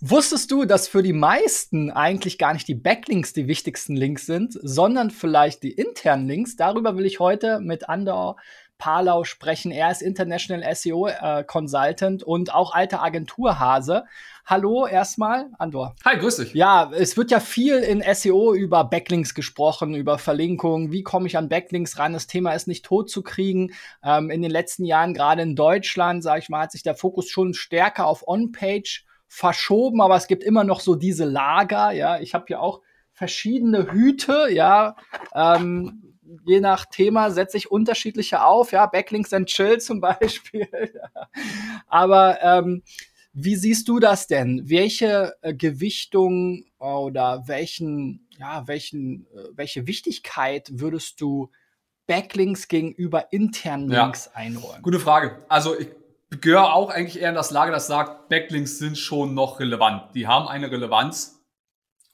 Wusstest du, dass für die meisten eigentlich gar nicht die Backlinks die wichtigsten Links sind, sondern vielleicht die internen Links? Darüber will ich heute mit Andor Palau sprechen. Er ist International SEO äh, Consultant und auch alter Agenturhase. Hallo erstmal, Andor. Hi, grüß dich. Ja, es wird ja viel in SEO über Backlinks gesprochen, über Verlinkungen. Wie komme ich an Backlinks ran? Das Thema ist nicht tot zu kriegen. Ähm, in den letzten Jahren, gerade in Deutschland, sage ich mal, hat sich der Fokus schon stärker auf On-Page verschoben, aber es gibt immer noch so diese Lager. Ja, ich habe hier auch verschiedene Hüte. Ja, ähm, je nach Thema setze ich unterschiedliche auf. Ja, Backlinks and Chill zum Beispiel. aber ähm, wie siehst du das denn? Welche äh, Gewichtung oder welchen, ja, welchen, äh, welche Wichtigkeit würdest du Backlinks gegenüber internen Links ja. einräumen? Gute Frage. Also ich gehöre auch eigentlich eher in das Lager, das sagt, Backlinks sind schon noch relevant. Die haben eine Relevanz.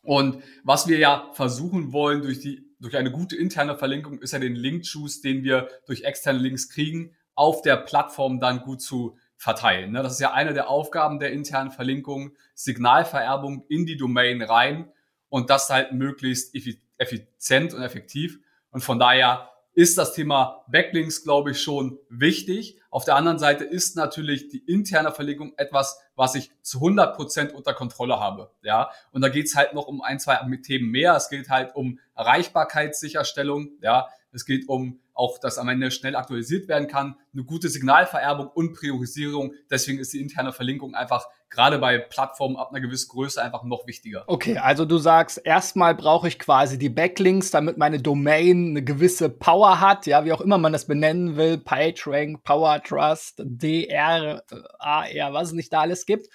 Und was wir ja versuchen wollen durch die, durch eine gute interne Verlinkung ist ja den Link-Juice, den wir durch externe Links kriegen, auf der Plattform dann gut zu verteilen. Ne? Das ist ja eine der Aufgaben der internen Verlinkung, Signalvererbung in die Domain rein und das halt möglichst effizient und effektiv. Und von daher ist das Thema Backlinks, glaube ich, schon wichtig. Auf der anderen Seite ist natürlich die interne Verlinkung etwas, was ich zu 100 Prozent unter Kontrolle habe. Ja, und da geht's halt noch um ein, zwei Themen mehr. Es geht halt um Erreichbarkeitssicherstellung. Ja, es geht um auch, dass am Ende schnell aktualisiert werden kann, eine gute Signalvererbung und Priorisierung. Deswegen ist die interne Verlinkung einfach gerade bei Plattformen ab einer gewissen Größe einfach noch wichtiger. Okay, also du sagst, erstmal brauche ich quasi die Backlinks, damit meine Domain eine gewisse Power hat, ja, wie auch immer man das benennen will, PageRank, Power Trust, DR, AR, was es nicht da alles gibt.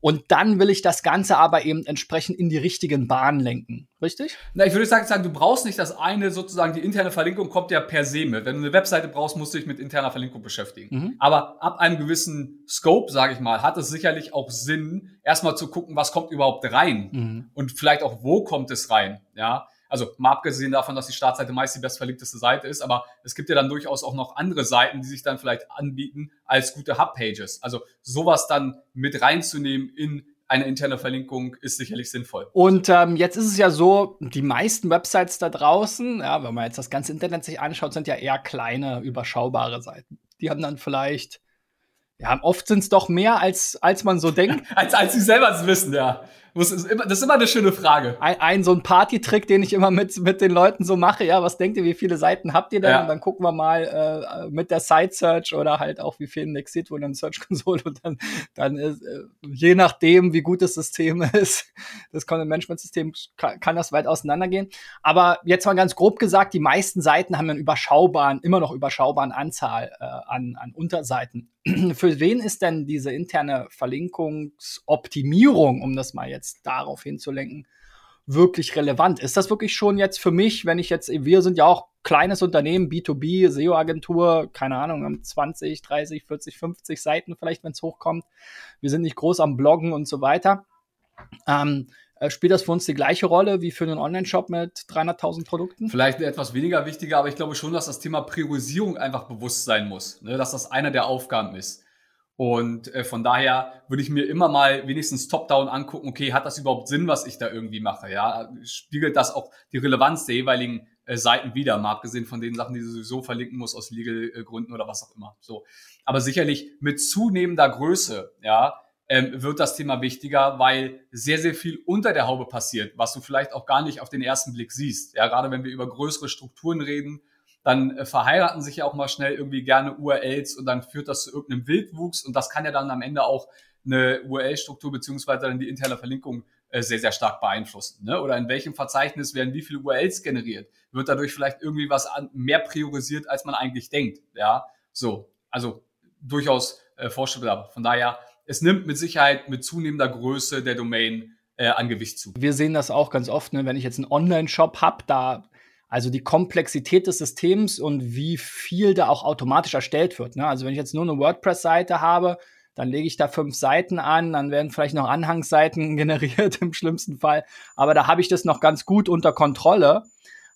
Und dann will ich das Ganze aber eben entsprechend in die richtigen Bahnen lenken. Richtig? Na, ich würde sagen, du brauchst nicht das eine, sozusagen die interne Verlinkung kommt ja per se mit. Wenn du eine Webseite brauchst, musst du dich mit interner Verlinkung beschäftigen. Mhm. Aber ab einem gewissen Scope, sage ich mal, hat es sicherlich auch Sinn, erstmal zu gucken, was kommt überhaupt rein mhm. und vielleicht auch, wo kommt es rein. Ja, also mal abgesehen davon, dass die Startseite meist die bestverlinkteste Seite ist, aber es gibt ja dann durchaus auch noch andere Seiten, die sich dann vielleicht anbieten als gute Hubpages. Also sowas dann mit reinzunehmen in eine interne Verlinkung ist sicherlich sinnvoll. Und ähm, jetzt ist es ja so, die meisten Websites da draußen, ja, wenn man jetzt das ganze Internet sich anschaut, sind ja eher kleine, überschaubare Seiten. Die haben dann vielleicht, ja, oft sind es doch mehr, als, als man so denkt. als, als sie selber wissen, ja. Das ist immer, das ist immer eine schöne Frage. Ein, ein so ein Party-Trick, den ich immer mit, mit den Leuten so mache. Ja, was denkt ihr, wie viele Seiten habt ihr denn? Ja. Und dann gucken wir mal äh, mit der Site-Search oder halt auch, wie viel Index sieht, wo dann Search Console und dann, dann ist, äh, je nachdem, wie gut das System ist, das Content-Management-System kann, kann das weit auseinandergehen. Aber jetzt mal ganz grob gesagt, die meisten Seiten haben einen überschaubaren, immer noch überschaubaren Anzahl äh, an, an Unterseiten. Für wen ist denn diese interne Verlinkungsoptimierung, um das mal jetzt jetzt darauf hinzulenken, wirklich relevant? Ist das wirklich schon jetzt für mich, wenn ich jetzt, wir sind ja auch kleines Unternehmen, B2B, SEO-Agentur, keine Ahnung, haben 20, 30, 40, 50 Seiten vielleicht, wenn es hochkommt. Wir sind nicht groß am Bloggen und so weiter. Ähm, äh, spielt das für uns die gleiche Rolle wie für einen Online-Shop mit 300.000 Produkten? Vielleicht etwas weniger wichtiger, aber ich glaube schon, dass das Thema Priorisierung einfach bewusst sein muss, ne? dass das einer der Aufgaben ist. Und äh, von daher würde ich mir immer mal wenigstens top-down angucken, okay, hat das überhaupt Sinn, was ich da irgendwie mache? Ja, spiegelt das auch die Relevanz der jeweiligen äh, Seiten wieder, mal abgesehen von den Sachen, die du sowieso verlinken musst aus Legal-Gründen oder was auch immer. So. Aber sicherlich mit zunehmender Größe, ja, ähm, wird das Thema wichtiger, weil sehr, sehr viel unter der Haube passiert, was du vielleicht auch gar nicht auf den ersten Blick siehst. Ja, gerade wenn wir über größere Strukturen reden, dann äh, verheiraten sich ja auch mal schnell irgendwie gerne URLs und dann führt das zu irgendeinem Wildwuchs und das kann ja dann am Ende auch eine URL-Struktur beziehungsweise dann die interne Verlinkung äh, sehr, sehr stark beeinflussen. Ne? Oder in welchem Verzeichnis werden wie viele URLs generiert? Wird dadurch vielleicht irgendwie was an, mehr priorisiert, als man eigentlich denkt? Ja, so. Also durchaus äh, vorstellbar. Von daher, es nimmt mit Sicherheit mit zunehmender Größe der Domain äh, an Gewicht zu. Wir sehen das auch ganz oft, ne? wenn ich jetzt einen Online-Shop habe, da also die Komplexität des Systems und wie viel da auch automatisch erstellt wird. Ne? Also wenn ich jetzt nur eine WordPress-Seite habe, dann lege ich da fünf Seiten an, dann werden vielleicht noch Anhangsseiten generiert im schlimmsten Fall. Aber da habe ich das noch ganz gut unter Kontrolle.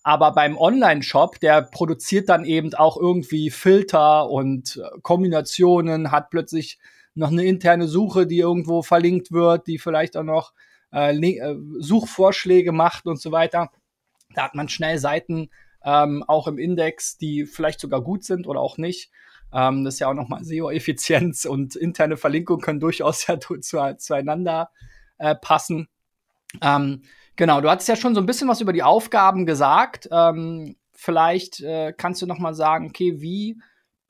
Aber beim Online-Shop, der produziert dann eben auch irgendwie Filter und äh, Kombinationen, hat plötzlich noch eine interne Suche, die irgendwo verlinkt wird, die vielleicht auch noch äh, äh, Suchvorschläge macht und so weiter. Da hat man schnell Seiten ähm, auch im Index, die vielleicht sogar gut sind oder auch nicht. Ähm, das ist ja auch nochmal SEO-Effizienz und interne Verlinkung können durchaus ja zu, zueinander äh, passen. Ähm, genau, du hattest ja schon so ein bisschen was über die Aufgaben gesagt. Ähm, vielleicht äh, kannst du noch mal sagen, okay, wie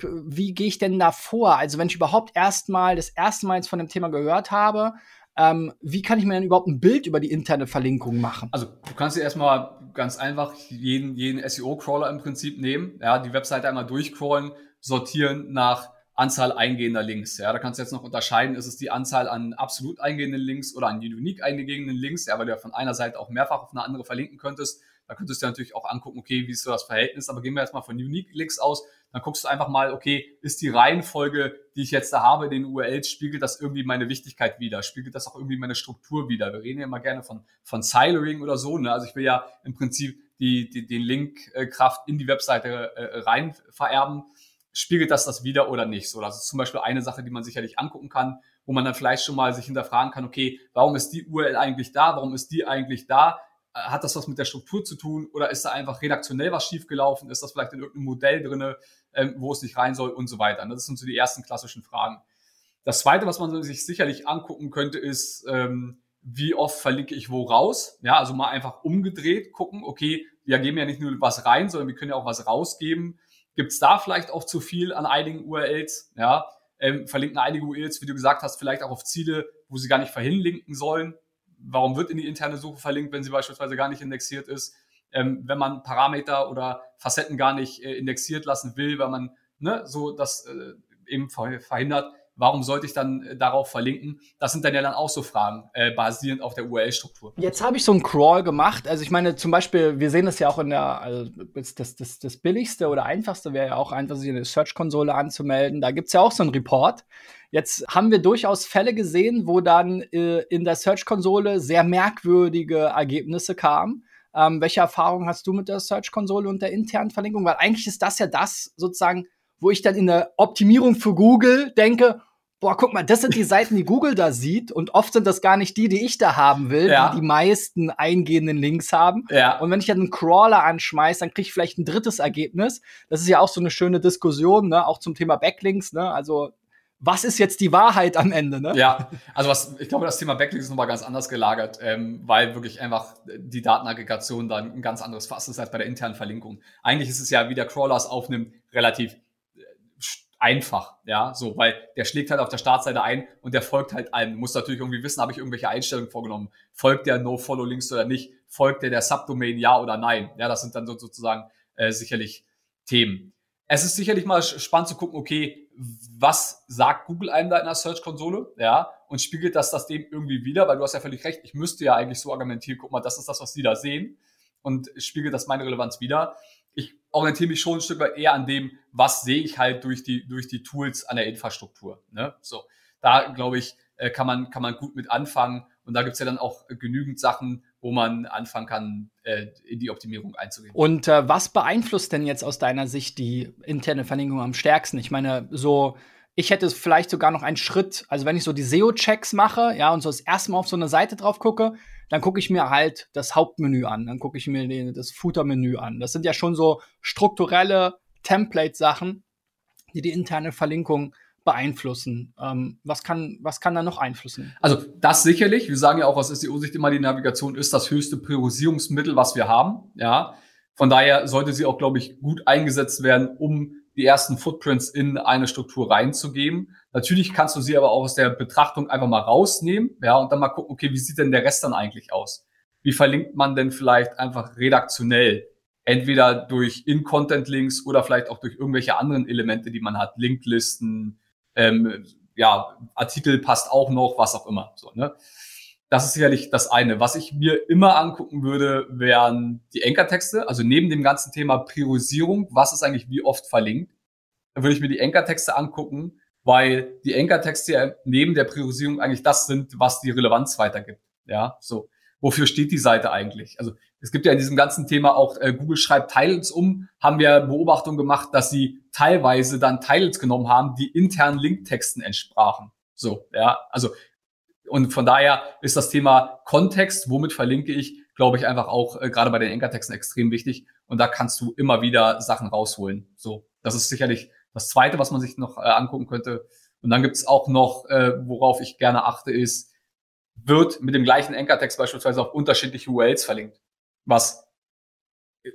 wie gehe ich denn da vor? Also wenn ich überhaupt erstmal das erste Mal jetzt von dem Thema gehört habe, ähm, wie kann ich mir denn überhaupt ein Bild über die interne Verlinkung machen? Also du kannst dir erstmal ganz einfach jeden, jeden SEO-Crawler im Prinzip nehmen, ja, die Webseite einmal durchcrawlen, sortieren nach Anzahl eingehender Links. Ja, da kannst du jetzt noch unterscheiden, ist es die Anzahl an absolut eingehenden Links oder an unique eingehenden Links, ja, weil du ja von einer Seite auch mehrfach auf eine andere verlinken könntest. Da könntest du natürlich auch angucken, okay, wie ist so das Verhältnis, aber gehen wir erstmal von Unique Links aus. Dann guckst du einfach mal, okay, ist die Reihenfolge, die ich jetzt da habe, den URLs, spiegelt das irgendwie meine Wichtigkeit wieder? Spiegelt das auch irgendwie meine Struktur wieder? Wir reden ja immer gerne von, von Siloing oder so, ne? Also ich will ja im Prinzip die, die, den Linkkraft in die Webseite äh, rein vererben. Spiegelt das das wieder oder nicht? So, das ist zum Beispiel eine Sache, die man sicherlich angucken kann, wo man dann vielleicht schon mal sich hinterfragen kann, okay, warum ist die URL eigentlich da? Warum ist die eigentlich da? Hat das was mit der Struktur zu tun oder ist da einfach redaktionell was schiefgelaufen? Ist das vielleicht in irgendeinem Modell drinne, ähm, wo es nicht rein soll und so weiter? Das sind so die ersten klassischen Fragen. Das zweite, was man sich sicherlich angucken könnte, ist, ähm, wie oft verlinke ich wo raus? Ja, also mal einfach umgedreht gucken, okay, wir geben ja nicht nur was rein, sondern wir können ja auch was rausgeben. Gibt es da vielleicht auch zu viel an einigen URLs? Ja, ähm, verlinken einige URLs, wie du gesagt hast, vielleicht auch auf Ziele, wo sie gar nicht verhinlinken sollen warum wird in die interne Suche verlinkt, wenn sie beispielsweise gar nicht indexiert ist? Ähm, wenn man Parameter oder Facetten gar nicht äh, indexiert lassen will, weil man ne, so das äh, eben verhindert, warum sollte ich dann äh, darauf verlinken? Das sind dann ja dann auch so Fragen, äh, basierend auf der URL-Struktur. Jetzt habe ich so einen Crawl gemacht. Also ich meine, zum Beispiel, wir sehen das ja auch in der, also das, das, das billigste oder einfachste wäre ja auch einfach, sich in der Search-Konsole anzumelden. Da gibt es ja auch so einen Report. Jetzt haben wir durchaus Fälle gesehen, wo dann äh, in der Search-Konsole sehr merkwürdige Ergebnisse kamen. Ähm, welche Erfahrungen hast du mit der Search-Konsole und der internen Verlinkung? Weil eigentlich ist das ja das sozusagen, wo ich dann in der Optimierung für Google denke, boah, guck mal, das sind die Seiten, die Google da sieht und oft sind das gar nicht die, die ich da haben will, ja. die die meisten eingehenden Links haben. Ja. Und wenn ich dann einen Crawler anschmeiße, dann kriege ich vielleicht ein drittes Ergebnis. Das ist ja auch so eine schöne Diskussion, ne, auch zum Thema Backlinks, ne? Also was ist jetzt die Wahrheit am Ende, ne? Ja, also was, ich glaube, das Thema Backlinks ist nochmal ganz anders gelagert, ähm, weil wirklich einfach die Datenaggregation dann ein ganz anderes Fass ist als bei der internen Verlinkung. Eigentlich ist es ja, wie der Crawler es aufnimmt, relativ einfach, ja, so, weil der schlägt halt auf der Startseite ein und der folgt halt allem. Du musst natürlich irgendwie wissen, habe ich irgendwelche Einstellungen vorgenommen? Folgt der No-Follow-Links oder nicht? Folgt der der Subdomain ja oder nein? Ja, das sind dann so, sozusagen äh, sicherlich Themen. Es ist sicherlich mal spannend zu gucken, okay, was sagt Google einem da in der Search-Konsole, ja, und spiegelt das das dem irgendwie wieder, weil du hast ja völlig recht, ich müsste ja eigentlich so argumentieren, guck mal, das ist das, was die da sehen und spiegelt das meine Relevanz wieder ich orientiere mich schon ein Stück weit eher an dem, was sehe ich halt durch die, durch die Tools an der Infrastruktur. Ne? So, da glaube ich, äh, kann man, kann man gut mit anfangen. Und da gibt's ja dann auch genügend Sachen, wo man anfangen kann, äh, in die Optimierung einzugehen. Und äh, was beeinflusst denn jetzt aus deiner Sicht die interne Verlinkung am stärksten? Ich meine, so ich hätte vielleicht sogar noch einen Schritt, also wenn ich so die SEO-Checks mache, ja, und so das erste Mal auf so eine Seite drauf gucke, dann gucke ich mir halt das Hauptmenü an, dann gucke ich mir den, das Footer-Menü an. Das sind ja schon so strukturelle Template-Sachen, die die interne Verlinkung beeinflussen. Ähm, was kann, was kann da noch einflussen? Also das sicherlich. Wir sagen ja auch aus SEO-Sicht immer, die Navigation ist das höchste Priorisierungsmittel, was wir haben. Ja, von daher sollte sie auch, glaube ich, gut eingesetzt werden, um die ersten Footprints in eine Struktur reinzugeben. Natürlich kannst du sie aber auch aus der Betrachtung einfach mal rausnehmen, ja, und dann mal gucken, okay, wie sieht denn der Rest dann eigentlich aus? Wie verlinkt man denn vielleicht einfach redaktionell? Entweder durch In-Content-Links oder vielleicht auch durch irgendwelche anderen Elemente, die man hat, Linklisten, ähm, ja, Artikel passt auch noch, was auch immer. So, ne? Das ist sicherlich das eine. Was ich mir immer angucken würde, wären die Anchor-Texte. Also neben dem ganzen Thema Priorisierung, was ist eigentlich wie oft verlinkt, dann würde ich mir die Anchor-Texte angucken, weil die Anchor-Texte ja neben der Priorisierung eigentlich das sind, was die Relevanz weitergibt. Ja, so. Wofür steht die Seite eigentlich? Also es gibt ja in diesem ganzen Thema auch, äh, Google schreibt Titles um, haben wir Beobachtung gemacht, dass sie teilweise dann Titles genommen haben, die internen Linktexten entsprachen. So, ja, also und von daher ist das Thema Kontext, womit verlinke ich, glaube ich, einfach auch äh, gerade bei den Enkertexten extrem wichtig. Und da kannst du immer wieder Sachen rausholen. So, das ist sicherlich das Zweite, was man sich noch äh, angucken könnte. Und dann gibt es auch noch, äh, worauf ich gerne achte, ist, wird mit dem gleichen Enkertext beispielsweise auf unterschiedliche URLs verlinkt. Was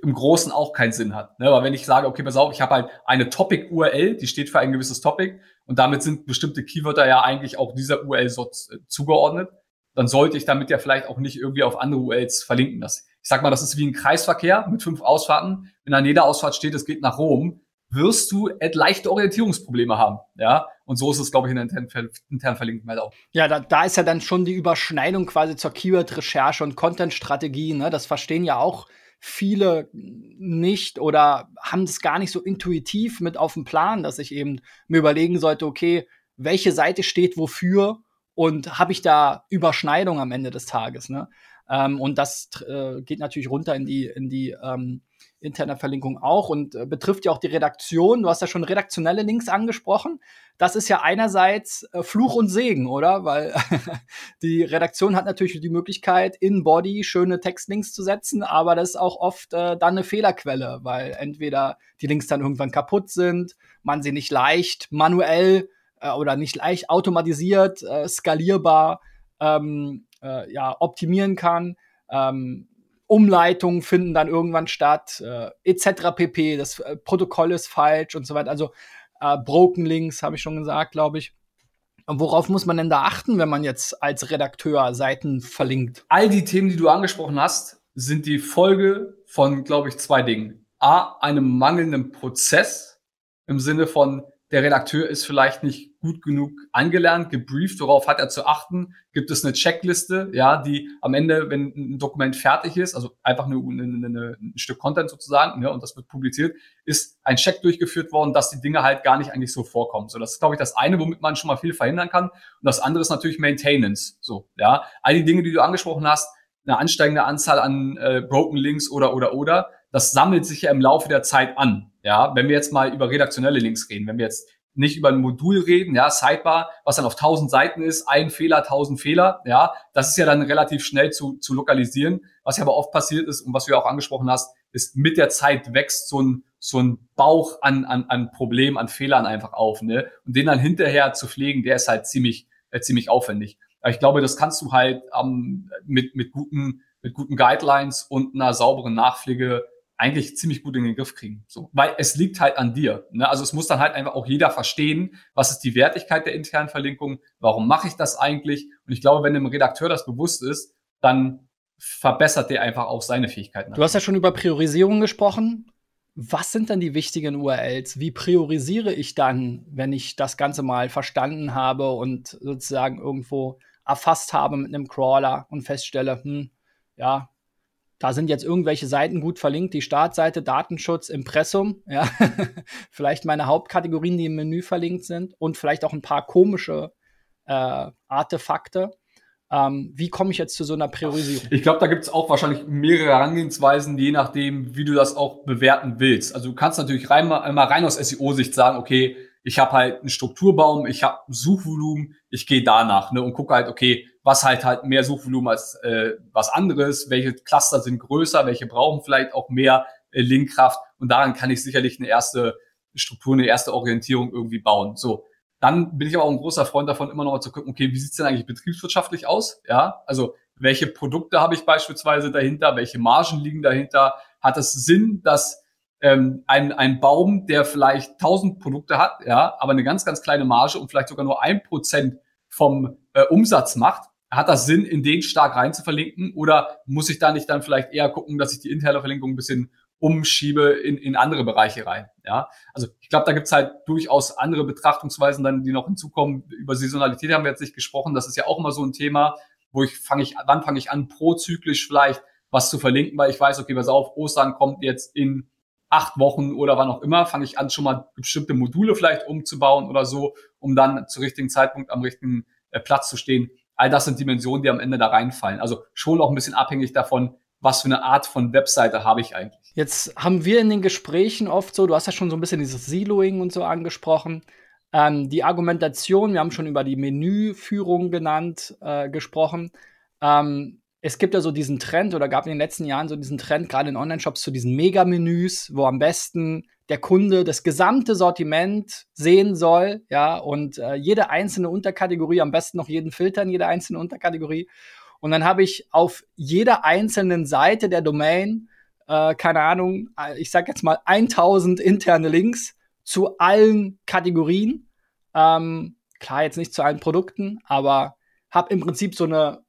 im Großen auch keinen Sinn hat. Ne? Aber wenn ich sage, okay, pass auf, ich habe halt eine Topic-URL, die steht für ein gewisses Topic und damit sind bestimmte Keywörter ja eigentlich auch dieser URL so äh, zugeordnet, dann sollte ich damit ja vielleicht auch nicht irgendwie auf andere URLs verlinken. Das, ich sag mal, das ist wie ein Kreisverkehr mit fünf Ausfahrten. Wenn an jeder Ausfahrt steht, es geht nach Rom, wirst du leichte Orientierungsprobleme haben. Ja, und so ist es, glaube ich, in der internen, internen Verlinkung halt auch. Ja, da, da ist ja dann schon die Überschneidung quasi zur Keyword-Recherche und Content-Strategie. Ne? Das verstehen ja auch viele nicht oder haben es gar nicht so intuitiv mit auf dem Plan, dass ich eben mir überlegen sollte, okay, welche Seite steht wofür und habe ich da Überschneidung am Ende des Tages. Ne? Ähm, und das äh, geht natürlich runter in die, in die ähm, interne Verlinkung auch und äh, betrifft ja auch die Redaktion. Du hast ja schon redaktionelle Links angesprochen. Das ist ja einerseits äh, Fluch und Segen, oder? Weil die Redaktion hat natürlich die Möglichkeit, in Body schöne Textlinks zu setzen, aber das ist auch oft äh, dann eine Fehlerquelle, weil entweder die Links dann irgendwann kaputt sind, man sie nicht leicht manuell äh, oder nicht leicht automatisiert, äh, skalierbar ähm, äh, ja, optimieren kann. Ähm, Umleitungen finden dann irgendwann statt, äh, etc. pp. Das äh, Protokoll ist falsch und so weiter. Also äh, Broken Links, habe ich schon gesagt, glaube ich. Und worauf muss man denn da achten, wenn man jetzt als Redakteur Seiten verlinkt? All die Themen, die du angesprochen hast, sind die Folge von, glaube ich, zwei Dingen. A, einem mangelnden Prozess im Sinne von, der Redakteur ist vielleicht nicht gut genug angelernt, gebrieft, worauf hat er zu achten? Gibt es eine Checkliste, ja, die am Ende, wenn ein Dokument fertig ist, also einfach eine, eine, eine, ein Stück Content sozusagen, ne, und das wird publiziert, ist ein Check durchgeführt worden, dass die Dinge halt gar nicht eigentlich so vorkommen. So, das ist, glaube ich, das eine, womit man schon mal viel verhindern kann. Und das andere ist natürlich Maintenance. So, ja, all die Dinge, die du angesprochen hast, eine ansteigende Anzahl an äh, Broken Links oder oder oder, das sammelt sich ja im Laufe der Zeit an. Ja, wenn wir jetzt mal über redaktionelle Links reden, wenn wir jetzt nicht über ein Modul reden, ja, Sidebar, was dann auf 1000 Seiten ist, ein Fehler, 1000 Fehler, ja, das ist ja dann relativ schnell zu, zu lokalisieren. Was ja aber oft passiert ist und was du ja auch angesprochen hast, ist mit der Zeit wächst so ein, so ein Bauch an, an, an Problemen, an Fehlern einfach auf, ne? Und den dann hinterher zu pflegen, der ist halt ziemlich, äh, ziemlich aufwendig. Aber ich glaube, das kannst du halt ähm, mit, mit guten, mit guten Guidelines und einer sauberen Nachpflege eigentlich ziemlich gut in den Griff kriegen. So, weil es liegt halt an dir. Ne? Also es muss dann halt einfach auch jeder verstehen, was ist die Wertigkeit der internen Verlinkung, warum mache ich das eigentlich? Und ich glaube, wenn dem Redakteur das bewusst ist, dann verbessert der einfach auch seine Fähigkeiten. Du hast ja schon über Priorisierung gesprochen. Was sind dann die wichtigen URLs? Wie priorisiere ich dann, wenn ich das Ganze mal verstanden habe und sozusagen irgendwo erfasst habe mit einem Crawler und feststelle, hm, ja, da sind jetzt irgendwelche Seiten gut verlinkt, die Startseite, Datenschutz, Impressum, ja, vielleicht meine Hauptkategorien, die im Menü verlinkt sind und vielleicht auch ein paar komische äh, Artefakte. Ähm, wie komme ich jetzt zu so einer Priorisierung? Ich glaube, da gibt es auch wahrscheinlich mehrere Herangehensweisen, je nachdem, wie du das auch bewerten willst. Also du kannst natürlich rein, mal rein aus SEO-Sicht sagen, okay, ich habe halt einen Strukturbaum, ich habe Suchvolumen, ich gehe danach ne, und gucke halt, okay, was halt halt mehr Suchvolumen als äh, was anderes, welche Cluster sind größer, welche brauchen vielleicht auch mehr äh, Linkkraft und daran kann ich sicherlich eine erste Struktur, eine erste Orientierung irgendwie bauen. So, dann bin ich aber auch ein großer Freund davon, immer noch mal zu gucken, okay, wie sieht's denn eigentlich betriebswirtschaftlich aus? Ja, also welche Produkte habe ich beispielsweise dahinter, welche Margen liegen dahinter? Hat es Sinn, dass ähm, ein, ein Baum, der vielleicht 1000 Produkte hat, ja, aber eine ganz, ganz kleine Marge und vielleicht sogar nur ein Prozent vom äh, Umsatz macht, hat das Sinn, in den stark rein zu verlinken? Oder muss ich da nicht dann vielleicht eher gucken, dass ich die interne Verlinkung ein bisschen umschiebe in, in andere Bereiche rein? Ja, also ich glaube, da gibt's halt durchaus andere Betrachtungsweisen dann, die noch hinzukommen. Über Saisonalität haben wir jetzt nicht gesprochen. Das ist ja auch immer so ein Thema, wo ich fange ich, wann fange ich an, prozyklisch vielleicht was zu verlinken, weil ich weiß, okay, pass auf, Ostern kommt jetzt in acht Wochen oder wann auch immer, fange ich an, schon mal bestimmte Module vielleicht umzubauen oder so, um dann zu richtigen Zeitpunkt am richtigen äh, Platz zu stehen. All das sind Dimensionen, die am Ende da reinfallen. Also schon auch ein bisschen abhängig davon, was für eine Art von Webseite habe ich eigentlich. Jetzt haben wir in den Gesprächen oft so, du hast ja schon so ein bisschen dieses Siloing und so angesprochen. Ähm, die Argumentation, wir haben schon über die Menüführung genannt, äh, gesprochen. Ähm, es gibt ja so diesen Trend oder gab in den letzten Jahren so diesen Trend, gerade in Online-Shops, zu diesen Mega-Menüs, wo am besten der Kunde das gesamte Sortiment sehen soll, ja, und äh, jede einzelne Unterkategorie, am besten noch jeden Filter in jeder einzelnen Unterkategorie. Und dann habe ich auf jeder einzelnen Seite der Domain, äh, keine Ahnung, äh, ich sag jetzt mal 1000 interne Links zu allen Kategorien. Ähm, klar, jetzt nicht zu allen Produkten, aber habe im Prinzip so eine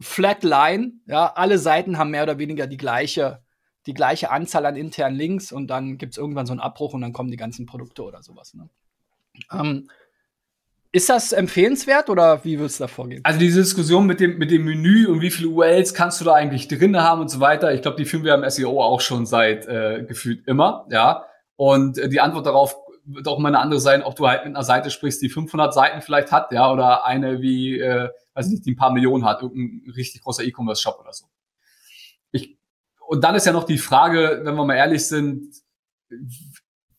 Flatline. Ja, alle Seiten haben mehr oder weniger die gleiche, die gleiche Anzahl an internen Links und dann gibt es irgendwann so einen Abbruch und dann kommen die ganzen Produkte oder sowas. Ne? Ähm, ist das empfehlenswert oder wie würdest du da vorgehen? Also diese Diskussion mit dem, mit dem Menü und wie viele URLs kannst du da eigentlich drin haben und so weiter, ich glaube, die führen wir im SEO auch schon seit äh, gefühlt immer, ja. Und äh, die Antwort darauf wird auch immer eine andere sein, ob du halt mit einer Seite sprichst, die 500 Seiten vielleicht hat, ja, oder eine wie, äh, weiß nicht, die ein paar Millionen hat, irgendein richtig großer E-Commerce-Shop oder so. Ich, und dann ist ja noch die Frage, wenn wir mal ehrlich sind,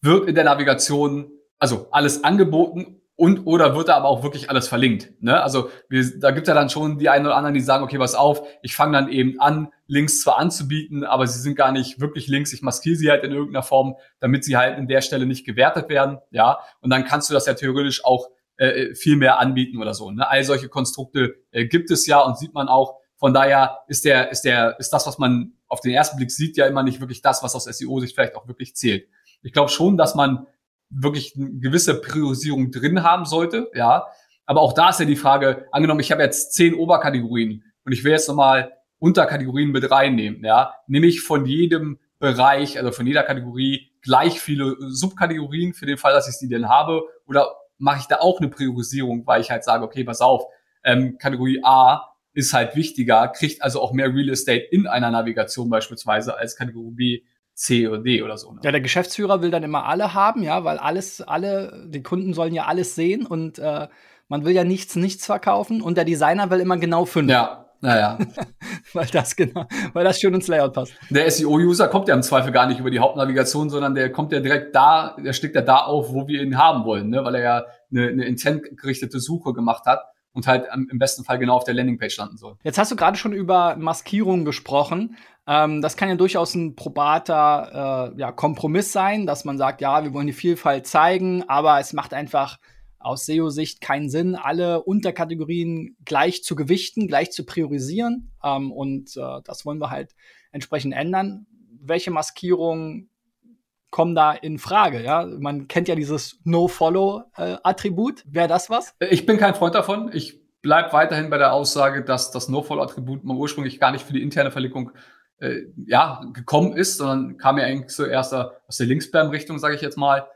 wird in der Navigation also alles angeboten und oder wird da aber auch wirklich alles verlinkt. Ne? Also wir, da gibt ja dann schon die einen oder anderen, die sagen, okay, pass auf, ich fange dann eben an, Links zwar anzubieten, aber sie sind gar nicht wirklich Links. Ich maskiere sie halt in irgendeiner Form, damit sie halt in der Stelle nicht gewertet werden. Ja, und dann kannst du das ja theoretisch auch äh, viel mehr anbieten oder so. Ne? All solche Konstrukte äh, gibt es ja und sieht man auch. Von daher ist der, ist der, ist das, was man auf den ersten Blick sieht, ja immer nicht wirklich das, was aus SEO-Sicht vielleicht auch wirklich zählt. Ich glaube schon, dass man wirklich eine gewisse Priorisierung drin haben sollte, ja. Aber auch da ist ja die Frage, angenommen, ich habe jetzt zehn Oberkategorien und ich will jetzt nochmal Unterkategorien mit reinnehmen, ja. Nehme ich von jedem Bereich, also von jeder Kategorie gleich viele Subkategorien für den Fall, dass ich die denn habe oder mache ich da auch eine Priorisierung, weil ich halt sage, okay, pass auf, ähm, Kategorie A ist halt wichtiger, kriegt also auch mehr Real Estate in einer Navigation beispielsweise als Kategorie B C oder D oder so. Ne? Ja, der Geschäftsführer will dann immer alle haben, ja, weil alles, alle, die Kunden sollen ja alles sehen und äh, man will ja nichts, nichts verkaufen und der Designer will immer genau fünf. Ja, naja. weil das genau, weil das schön ins Layout passt. Der SEO-User kommt ja im Zweifel gar nicht über die Hauptnavigation, sondern der kommt ja direkt da, der steckt ja da auf, wo wir ihn haben wollen, ne? weil er ja eine, eine intentgerichtete Suche gemacht hat und halt im besten Fall genau auf der Landingpage landen soll. Jetzt hast du gerade schon über Maskierung gesprochen. Ähm, das kann ja durchaus ein probater äh, ja, Kompromiss sein, dass man sagt, ja, wir wollen die Vielfalt zeigen, aber es macht einfach aus SEO-Sicht keinen Sinn, alle Unterkategorien gleich zu gewichten, gleich zu priorisieren. Ähm, und äh, das wollen wir halt entsprechend ändern. Welche Maskierungen kommen da in Frage? Ja, man kennt ja dieses No-Follow-Attribut. Äh, Wäre das was? Ich bin kein Freund davon. Ich bleibe weiterhin bei der Aussage, dass das No-Follow-Attribut ursprünglich gar nicht für die interne Verlinkung äh, ja, gekommen ist, sondern kam ja eigentlich zuerst aus der Linksspam-Richtung, sage ich jetzt mal.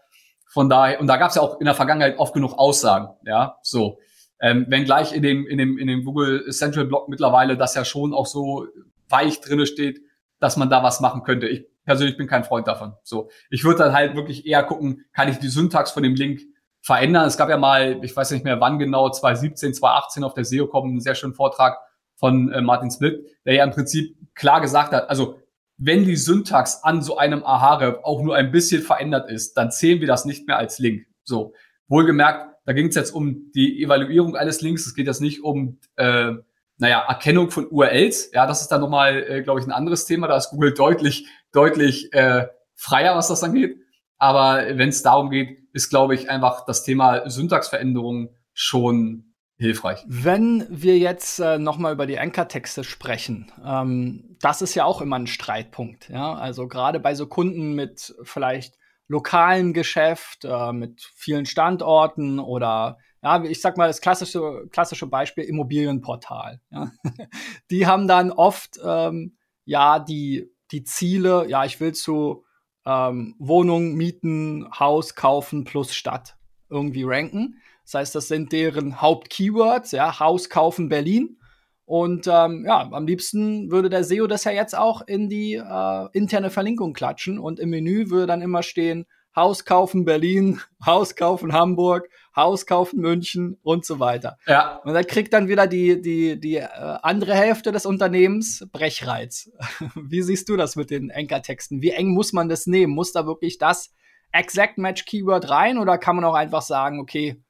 Von daher, und da gab es ja auch in der Vergangenheit oft genug Aussagen, ja, so. Ähm, wenn gleich in dem, in dem, in dem Google Central Block mittlerweile das ja schon auch so weich drinne steht, dass man da was machen könnte. Ich persönlich bin kein Freund davon. So. Ich würde dann halt wirklich eher gucken, kann ich die Syntax von dem Link verändern? Es gab ja mal, ich weiß nicht mehr wann genau, 2017, 2018 auf der SEO-Com einen sehr schönen Vortrag von äh, Martin Smith, der ja im Prinzip klar gesagt hat, also wenn die Syntax an so einem Ahare auch nur ein bisschen verändert ist, dann zählen wir das nicht mehr als Link. So, wohlgemerkt, da ging es jetzt um die Evaluierung eines Links. Es geht jetzt nicht um, äh, naja, Erkennung von URLs. Ja, das ist dann nochmal, äh, glaube ich, ein anderes Thema. Da ist Google deutlich, deutlich äh, freier, was das angeht. Aber wenn es darum geht, ist, glaube ich, einfach das Thema Syntaxveränderung schon hilfreich. Wenn wir jetzt äh, noch mal über die Anchor-Texte sprechen, ähm, das ist ja auch immer ein Streitpunkt. Ja? Also gerade bei so Kunden mit vielleicht lokalem Geschäft, äh, mit vielen Standorten oder ja, ich sag mal das klassische, klassische Beispiel Immobilienportal. Ja? die haben dann oft ähm, ja die, die Ziele, ja, ich will zu ähm, Wohnung mieten, Haus kaufen plus Stadt irgendwie ranken. Das heißt, das sind deren Hauptkeywords, ja, Haus kaufen Berlin. Und ähm, ja, am liebsten würde der SEO das ja jetzt auch in die äh, interne Verlinkung klatschen und im Menü würde dann immer stehen, Haus kaufen Berlin, Haus kaufen Hamburg, Haus kaufen München und so weiter. Ja. Und dann kriegt dann wieder die, die, die äh, andere Hälfte des Unternehmens Brechreiz. Wie siehst du das mit den Enkertexten? Wie eng muss man das nehmen? Muss da wirklich das Exact Match Keyword rein oder kann man auch einfach sagen, okay,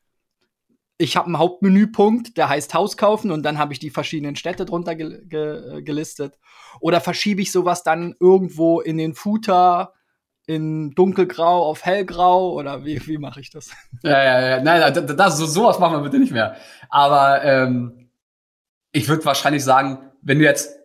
ich habe einen Hauptmenüpunkt, der heißt Haus kaufen und dann habe ich die verschiedenen Städte drunter ge ge gelistet. Oder verschiebe ich sowas dann irgendwo in den Footer in dunkelgrau auf hellgrau oder wie, wie mache ich das? Ja, ja, ja. Nein, das, so, sowas machen wir bitte nicht mehr. Aber ähm, ich würde wahrscheinlich sagen, wenn du jetzt,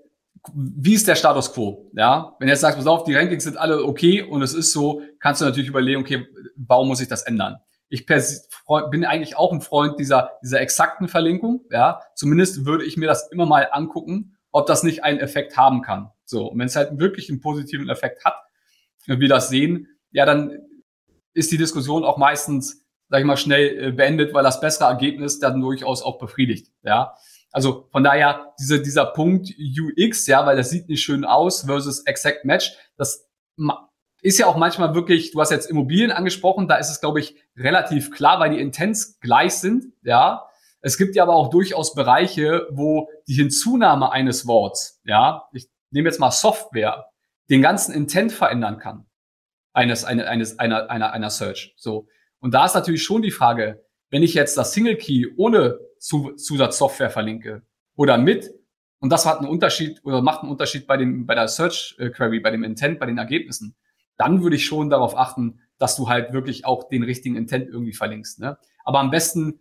wie ist der Status quo? Ja, wenn du jetzt sagst, pass auf, die Rankings sind alle okay und es ist so, kannst du natürlich überlegen, okay, warum muss ich das ändern? Ich bin eigentlich auch ein Freund dieser, dieser exakten Verlinkung. Ja, zumindest würde ich mir das immer mal angucken, ob das nicht einen Effekt haben kann. So, und wenn es halt wirklich einen positiven Effekt hat, wir das sehen, ja, dann ist die Diskussion auch meistens, sag ich mal, schnell äh, beendet, weil das bessere Ergebnis dann durchaus auch befriedigt. Ja, also von daher diese, dieser Punkt UX, ja, weil das sieht nicht schön aus versus Exact Match, das ist ja auch manchmal wirklich, du hast jetzt Immobilien angesprochen, da ist es, glaube ich, relativ klar, weil die Intents gleich sind, ja. Es gibt ja aber auch durchaus Bereiche, wo die Hinzunahme eines Worts, ja, ich nehme jetzt mal Software, den ganzen Intent verändern kann. Eines, eine, eines, einer, einer, einer Search. So. Und da ist natürlich schon die Frage, wenn ich jetzt das Single Key ohne Zusatzsoftware verlinke oder mit, und das hat einen Unterschied oder macht einen Unterschied bei dem, bei der Search Query, bei dem Intent, bei den Ergebnissen dann würde ich schon darauf achten, dass du halt wirklich auch den richtigen Intent irgendwie verlinkst. Ne? Aber am besten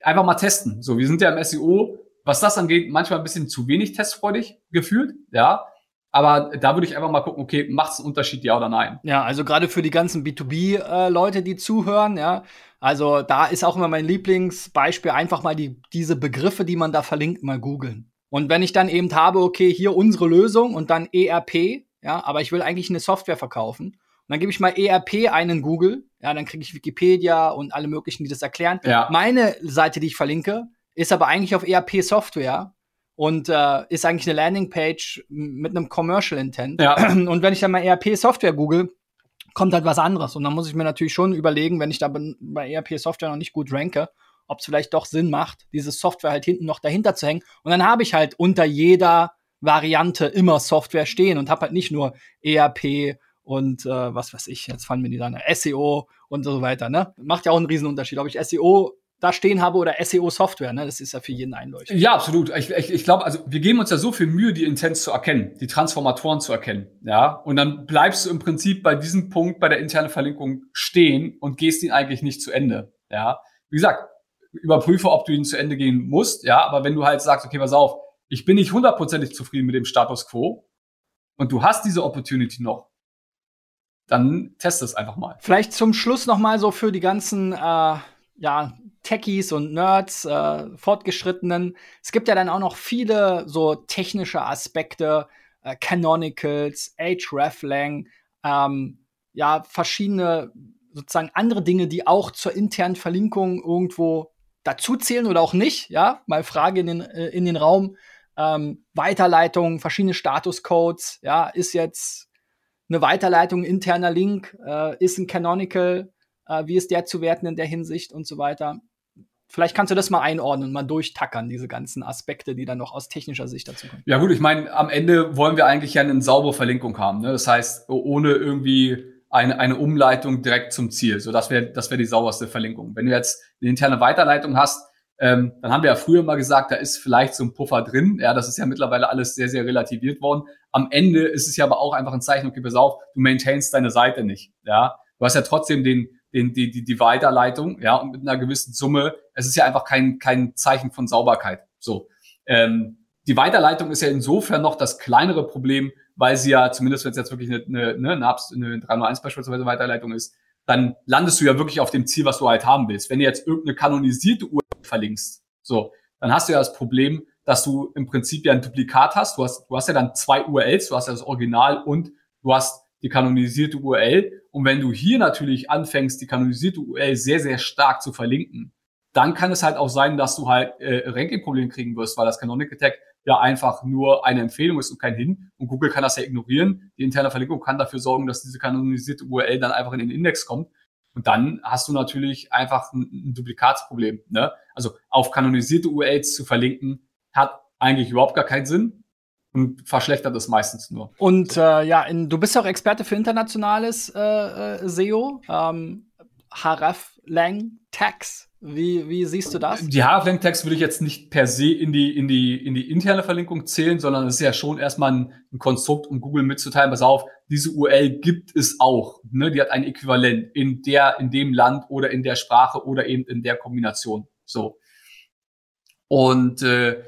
einfach mal testen. So, wir sind ja im SEO, was das angeht, manchmal ein bisschen zu wenig testfreudig gefühlt, ja. Aber da würde ich einfach mal gucken, okay, macht es einen Unterschied, ja oder nein? Ja, also gerade für die ganzen B2B-Leute, äh, die zuhören, ja. Also da ist auch immer mein Lieblingsbeispiel, einfach mal die, diese Begriffe, die man da verlinkt, mal googeln. Und wenn ich dann eben habe, okay, hier unsere Lösung und dann ERP, ja, aber ich will eigentlich eine Software verkaufen. Und dann gebe ich mal ERP einen Google, ja, dann kriege ich Wikipedia und alle möglichen, die das erklären. Ja. Meine Seite, die ich verlinke, ist aber eigentlich auf ERP Software und äh, ist eigentlich eine Landingpage mit einem Commercial Intent. Ja. Und wenn ich dann mal ERP Software google, kommt halt was anderes. Und dann muss ich mir natürlich schon überlegen, wenn ich da bei ERP Software noch nicht gut ranke, ob es vielleicht doch Sinn macht, diese Software halt hinten noch dahinter zu hängen. Und dann habe ich halt unter jeder Variante immer Software stehen und habe halt nicht nur ERP und äh, was weiß ich, jetzt fallen mir die dann SEO und so weiter. Ne? Macht ja auch einen Riesenunterschied, ob ich SEO da stehen habe oder SEO-Software. Ne? Das ist ja für jeden einleuchtend. Ja, absolut. Ich, ich, ich glaube, also wir geben uns ja so viel Mühe, die Intents zu erkennen, die Transformatoren zu erkennen. Ja, und dann bleibst du im Prinzip bei diesem Punkt bei der internen Verlinkung stehen und gehst ihn eigentlich nicht zu Ende. Ja, wie gesagt, überprüfe, ob du ihn zu Ende gehen musst. Ja, aber wenn du halt sagst, okay, pass auf, ich bin nicht hundertprozentig zufrieden mit dem Status quo und du hast diese Opportunity noch, dann test es einfach mal. Vielleicht zum Schluss noch mal so für die ganzen äh, ja, Techies und Nerds, äh, Fortgeschrittenen. Es gibt ja dann auch noch viele so technische Aspekte, äh, Canonicals, Hreflang, ähm, ja, verschiedene sozusagen andere Dinge, die auch zur internen Verlinkung irgendwo dazu zählen oder auch nicht. Ja, mal Frage in den, äh, in den Raum ähm, Weiterleitung, verschiedene Statuscodes, ja, ist jetzt eine Weiterleitung interner Link, äh, ist ein Canonical, äh, wie ist der zu werten in der Hinsicht und so weiter. Vielleicht kannst du das mal einordnen, mal durchtackern, diese ganzen Aspekte, die dann noch aus technischer Sicht dazu kommen. Ja gut, ich meine, am Ende wollen wir eigentlich ja eine saubere Verlinkung haben. Ne? Das heißt, ohne irgendwie eine, eine Umleitung direkt zum Ziel. So, das wäre das wäre die sauberste Verlinkung. Wenn du jetzt eine interne Weiterleitung hast, ähm, dann haben wir ja früher mal gesagt, da ist vielleicht so ein Puffer drin. Ja, das ist ja mittlerweile alles sehr, sehr relativiert worden. Am Ende ist es ja aber auch einfach ein Zeichen, okay, pass auf, du maintainst deine Seite nicht. Ja, du hast ja trotzdem den, den, die, die, die Weiterleitung, ja, und mit einer gewissen Summe. Es ist ja einfach kein, kein Zeichen von Sauberkeit. So. Ähm, die Weiterleitung ist ja insofern noch das kleinere Problem, weil sie ja, zumindest wenn es jetzt wirklich eine, eine, eine, eine 301 beispielsweise Weiterleitung ist, dann landest du ja wirklich auf dem Ziel, was du halt haben willst. Wenn du jetzt irgendeine kanonisierte Uhr verlinkst, so, dann hast du ja das Problem, dass du im Prinzip ja ein Duplikat hast. Du hast, du hast ja dann zwei URLs, du hast ja das Original und du hast die kanonisierte URL. Und wenn du hier natürlich anfängst, die kanonisierte URL sehr, sehr stark zu verlinken, dann kann es halt auch sein, dass du halt äh, Ranking-Probleme kriegen wirst, weil das Canonical Tag ja einfach nur eine Empfehlung ist und kein Hin. Und Google kann das ja ignorieren. Die interne Verlinkung kann dafür sorgen, dass diese kanonisierte URL dann einfach in den Index kommt. Und dann hast du natürlich einfach ein, ein Duplikatsproblem. Ne? Also auf kanonisierte URLs zu verlinken, hat eigentlich überhaupt gar keinen Sinn, und verschlechtert es meistens nur. Und äh, ja, in, du bist ja auch Experte für internationales äh, äh SEO. Ähm, Haraf Lang Tags. Wie, wie siehst du das? Die Haraf Tags würde ich jetzt nicht per se in die, in die, in die interne Verlinkung zählen, sondern es ist ja schon erstmal ein, ein Konstrukt, um Google mitzuteilen, pass auf, diese URL gibt es auch. Ne? Die hat ein Äquivalent in der, in dem Land oder in der Sprache oder eben in der Kombination. So. Und äh,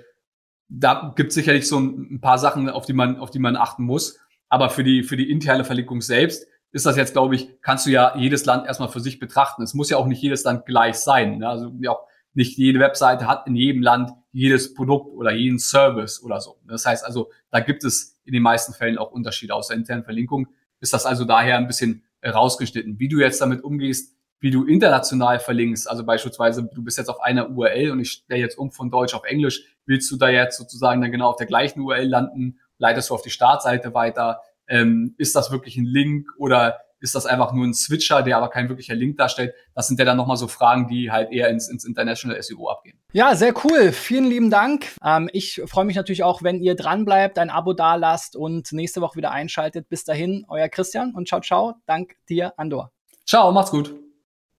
da gibt es sicherlich so ein, ein paar Sachen, auf die man, auf die man achten muss. Aber für die, für die interne Verlinkung selbst ist das jetzt, glaube ich, kannst du ja jedes Land erstmal für sich betrachten. Es muss ja auch nicht jedes Land gleich sein. Ne? Also ja, nicht jede Webseite hat in jedem Land jedes Produkt oder jeden Service oder so. Das heißt also, da gibt es in den meisten Fällen auch Unterschiede aus der internen Verlinkung. Ist das also daher ein bisschen rausgeschnitten. Wie du jetzt damit umgehst, wie du international verlinkst, also beispielsweise du bist jetzt auf einer URL und ich stelle jetzt um von Deutsch auf Englisch, willst du da jetzt sozusagen dann genau auf der gleichen URL landen, leitest du auf die Startseite weiter, ähm, ist das wirklich ein Link oder ist das einfach nur ein Switcher, der aber kein wirklicher Link darstellt? Das sind ja dann nochmal so Fragen, die halt eher ins, ins International SEO abgehen. Ja, sehr cool. Vielen lieben Dank. Ähm, ich freue mich natürlich auch, wenn ihr dran bleibt, ein Abo dalasst und nächste Woche wieder einschaltet. Bis dahin, euer Christian und ciao, ciao. Dank dir, Andor. Ciao, macht's gut.